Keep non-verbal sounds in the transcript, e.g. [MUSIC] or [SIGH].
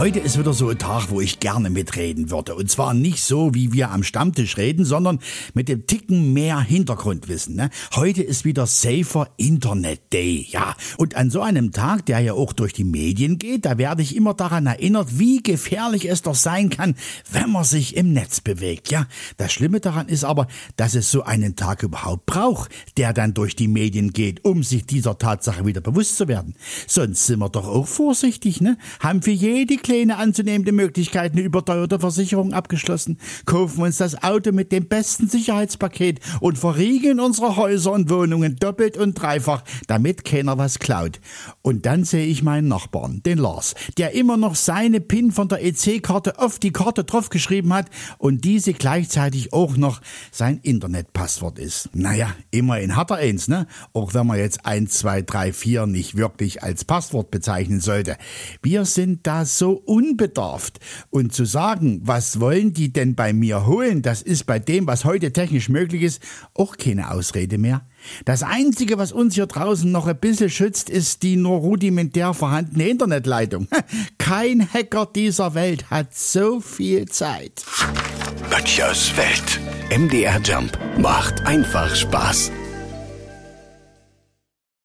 Heute ist wieder so ein Tag, wo ich gerne mitreden würde. Und zwar nicht so, wie wir am Stammtisch reden, sondern mit dem Ticken mehr Hintergrundwissen. Ne? Heute ist wieder Safer Internet Day. Ja, und an so einem Tag, der ja auch durch die Medien geht, da werde ich immer daran erinnert, wie gefährlich es doch sein kann, wenn man sich im Netz bewegt. Ja, das Schlimme daran ist aber, dass es so einen Tag überhaupt braucht, der dann durch die Medien geht, um sich dieser Tatsache wieder bewusst zu werden. Sonst sind wir doch auch vorsichtig, ne? Haben für jede kleine anzunehmende Möglichkeit eine überteuerte Versicherung abgeschlossen, kaufen uns das Auto mit dem besten Sicherheitspaket und verriegeln unsere Häuser und Wohnungen doppelt und dreifach, damit keiner was klaut. Und dann sehe ich meinen Nachbarn, den Lars, der immer noch seine PIN von der EC-Karte auf die Karte draufgeschrieben hat und diese gleichzeitig auch noch sein Internetpasswort ist. Naja, immerhin hat er eins, ne? Auch wenn man jetzt 1, 2, 3, 4 nicht wirklich als Passwort bezeichnen sollte. Wir sind da so unbedarft. Und zu sagen, was wollen die denn bei mir holen, das ist bei dem, was heute technisch möglich ist, auch keine Ausrede mehr. Das Einzige, was uns hier draußen noch ein bisschen schützt, ist die nur rudimentär vorhandene Internetleitung. [LAUGHS] Kein Hacker dieser Welt hat so viel Zeit. Böttchers Welt. MDR Jump macht einfach Spaß.